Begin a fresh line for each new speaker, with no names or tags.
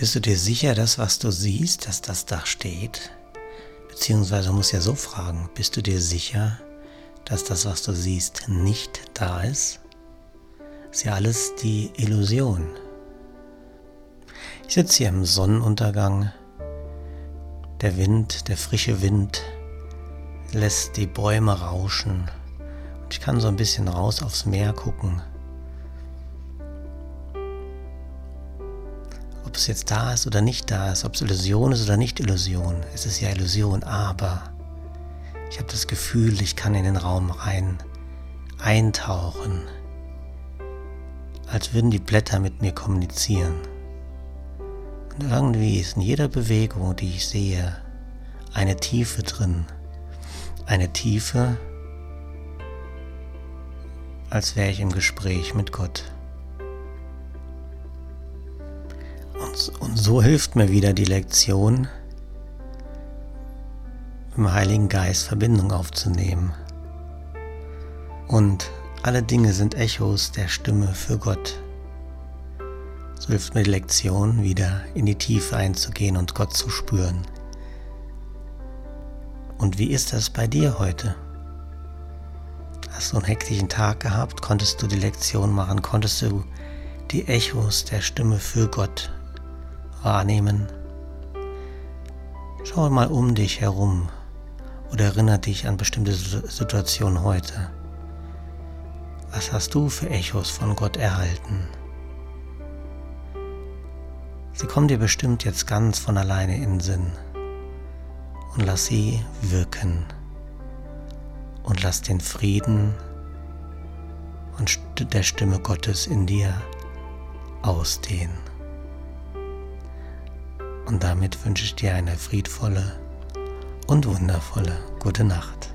Bist du dir sicher, dass was du siehst, dass das da steht? Beziehungsweise muss ja so fragen, bist du dir sicher, dass das, was du siehst, nicht da ist? Ist ja alles die Illusion. Ich sitze hier im Sonnenuntergang. Der Wind, der frische Wind lässt die Bäume rauschen. Und ich kann so ein bisschen raus aufs Meer gucken. Ob es jetzt da ist oder nicht da ist, ob es Illusion ist oder nicht Illusion, es ist ja Illusion, aber ich habe das Gefühl, ich kann in den Raum rein eintauchen, als würden die Blätter mit mir kommunizieren. Und irgendwie ist in jeder Bewegung, die ich sehe, eine Tiefe drin. Eine Tiefe, als wäre ich im Gespräch mit Gott. Und, so hilft mir wieder die Lektion, dem Heiligen Geist Verbindung aufzunehmen. Und alle Dinge sind Echos der Stimme für Gott. So hilft mir die Lektion, wieder in die Tiefe einzugehen und Gott zu spüren. Und wie ist das bei dir heute? Hast du einen hektischen Tag gehabt? Konntest du die Lektion machen? Konntest du die Echos der Stimme für Gott wahrnehmen? Schau mal um dich herum oder erinnere dich an bestimmte Situationen heute. Was hast du für Echos von Gott erhalten? Sie kommen dir bestimmt jetzt ganz von alleine in den Sinn. Und lass sie wirken. Und lass den Frieden und der Stimme Gottes in dir ausdehnen. Und damit wünsche ich dir eine friedvolle und wundervolle gute Nacht.